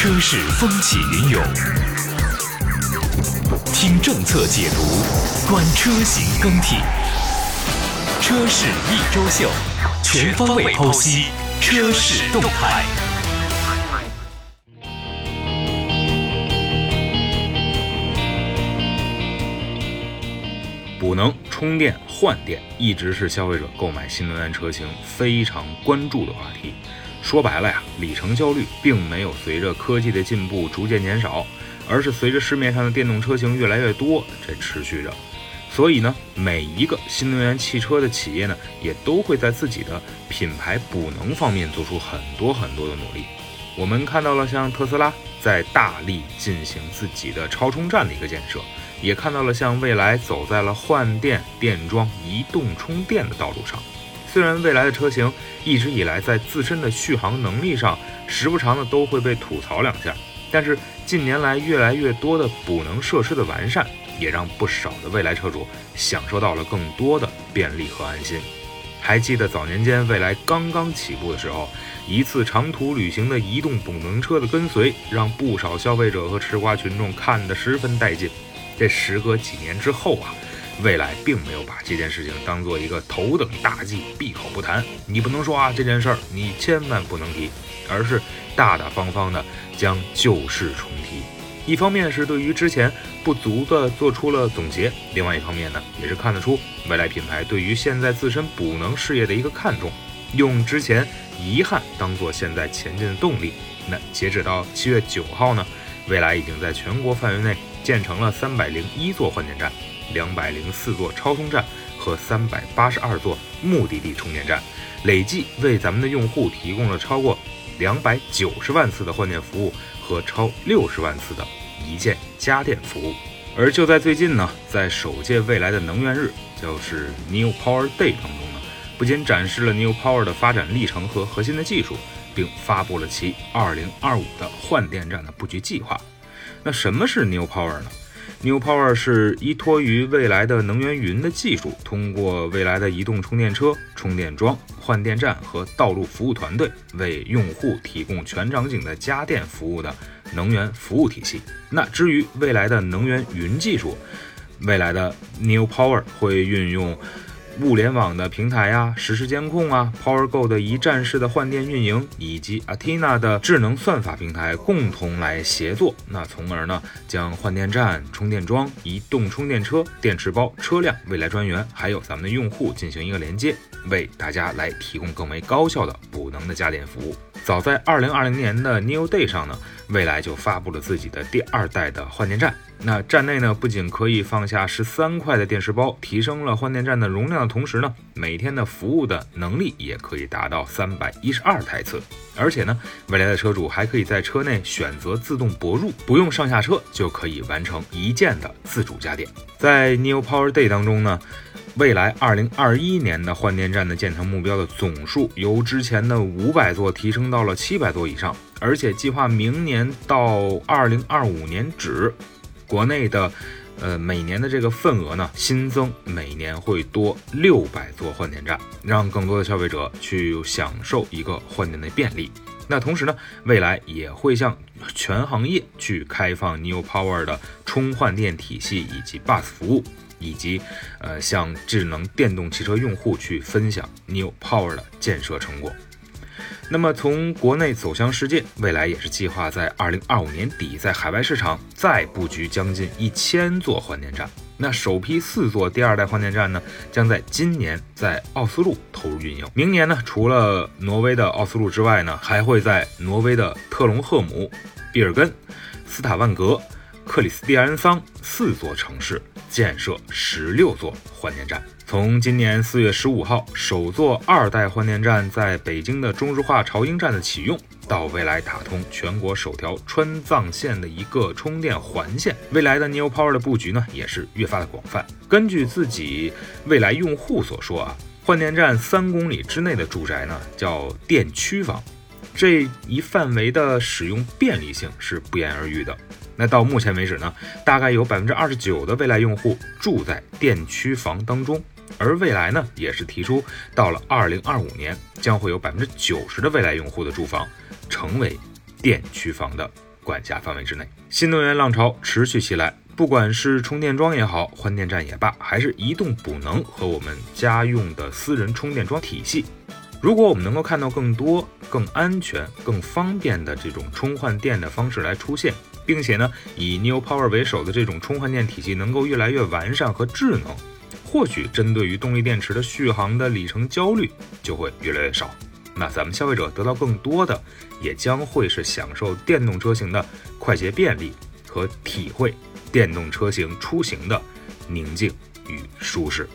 车市风起云涌，听政策解读，观车型更替，车市一周秀，全方位剖析车市动态。补能、充电、换电，一直是消费者购买新能源车型非常关注的话题。说白了呀，里程焦虑并没有随着科技的进步逐渐减少，而是随着市面上的电动车型越来越多，这持续着。所以呢，每一个新能源汽车的企业呢，也都会在自己的品牌补能方面做出很多很多的努力。我们看到了像特斯拉在大力进行自己的超充站的一个建设，也看到了像蔚来走在了换电、电桩、移动充电的道路上。虽然未来的车型一直以来在自身的续航能力上时不常的都会被吐槽两下，但是近年来越来越多的补能设施的完善，也让不少的未来车主享受到了更多的便利和安心。还记得早年间未来刚刚起步的时候，一次长途旅行的移动补能车的跟随，让不少消费者和吃瓜群众看得十分带劲。这时隔几年之后啊。未来并没有把这件事情当做一个头等大忌，闭口不谈。你不能说啊，这件事儿你千万不能提，而是大大方方的将旧事重提。一方面是对于之前不足的做出了总结，另外一方面呢，也是看得出未来品牌对于现在自身补能事业的一个看重，用之前遗憾当做现在前进的动力。那截止到七月九号呢，未来已经在全国范围内建成了三百零一座换电站。两百零四座超充站和三百八十二座目的地充电站，累计为咱们的用户提供了超过两百九十万次的换电服务和超六十万次的一键家电服务。而就在最近呢，在首届未来的能源日，就是 New Power Day 当中呢，不仅展示了 New Power 的发展历程和核心的技术，并发布了其二零二五的换电站的布局计划。那什么是 New Power 呢？New Power 是依托于未来的能源云的技术，通过未来的移动充电车、充电桩、换电站和道路服务团队，为用户提供全场景的家电服务的能源服务体系。那至于未来的能源云技术，未来的 New Power 会运用。物联网的平台呀，实时监控啊，PowerGo 的一站式的换电运营，以及 Athena 的智能算法平台共同来协作，那从而呢，将换电站、充电桩、移动充电车、电池包、车辆、未来专员，还有咱们的用户进行一个连接，为大家来提供更为高效的补能的家电服务。早在二零二零年的 New Day 上呢，蔚来就发布了自己的第二代的换电站。那站内呢，不仅可以放下十三块的电池包，提升了换电站的容量同时呢，每天的服务的能力也可以达到三百一十二台次。而且呢，未来的车主还可以在车内选择自动泊入，不用上下车就可以完成一键的自主加电。在 New Power Day 当中呢。未来二零二一年的换电站的建成目标的总数由之前的五百座提升到了七百座以上，而且计划明年到二零二五年止，国内的呃每年的这个份额呢新增每年会多六百座换电站，让更多的消费者去享受一个换电的便利。那同时呢，未来也会向全行业去开放 New Power 的充换电体系以及 Bus 服务。以及，呃，向智能电动汽车用户去分享 New Power 的建设成果。那么，从国内走向世界，未来也是计划在二零二五年底在海外市场再布局将近一千座换电站。那首批四座第二代换电站呢，将在今年在奥斯陆投入运营。明年呢，除了挪威的奥斯陆之外呢，还会在挪威的特隆赫姆、比尔根、斯塔万格、克里斯蒂安桑四座城市。建设十六座换电站。从今年四月十五号首座二代换电站在北京的中石化朝阴站的启用，到未来打通全国首条川藏线的一个充电环线，未来的 New Power 的布局呢也是越发的广泛。根据自己未来用户所说啊，换电站三公里之内的住宅呢叫电区房，这一范围的使用便利性是不言而喻的。那到目前为止呢，大概有百分之二十九的未来用户住在电区房当中，而未来呢也是提出，到了二零二五年，将会有百分之九十的未来用户的住房成为电区房的管辖范围之内。新能源浪潮持续袭来，不管是充电桩也好，换电站也罢，还是移动补能和我们家用的私人充电桩体系，如果我们能够看到更多、更安全、更方便的这种充换电的方式来出现，并且呢，以 New Power 为首的这种充换电体系能够越来越完善和智能，或许针对于动力电池的续航的里程焦虑就会越来越少。那咱们消费者得到更多的，也将会是享受电动车型的快捷便利和体会电动车型出行的宁静与舒适。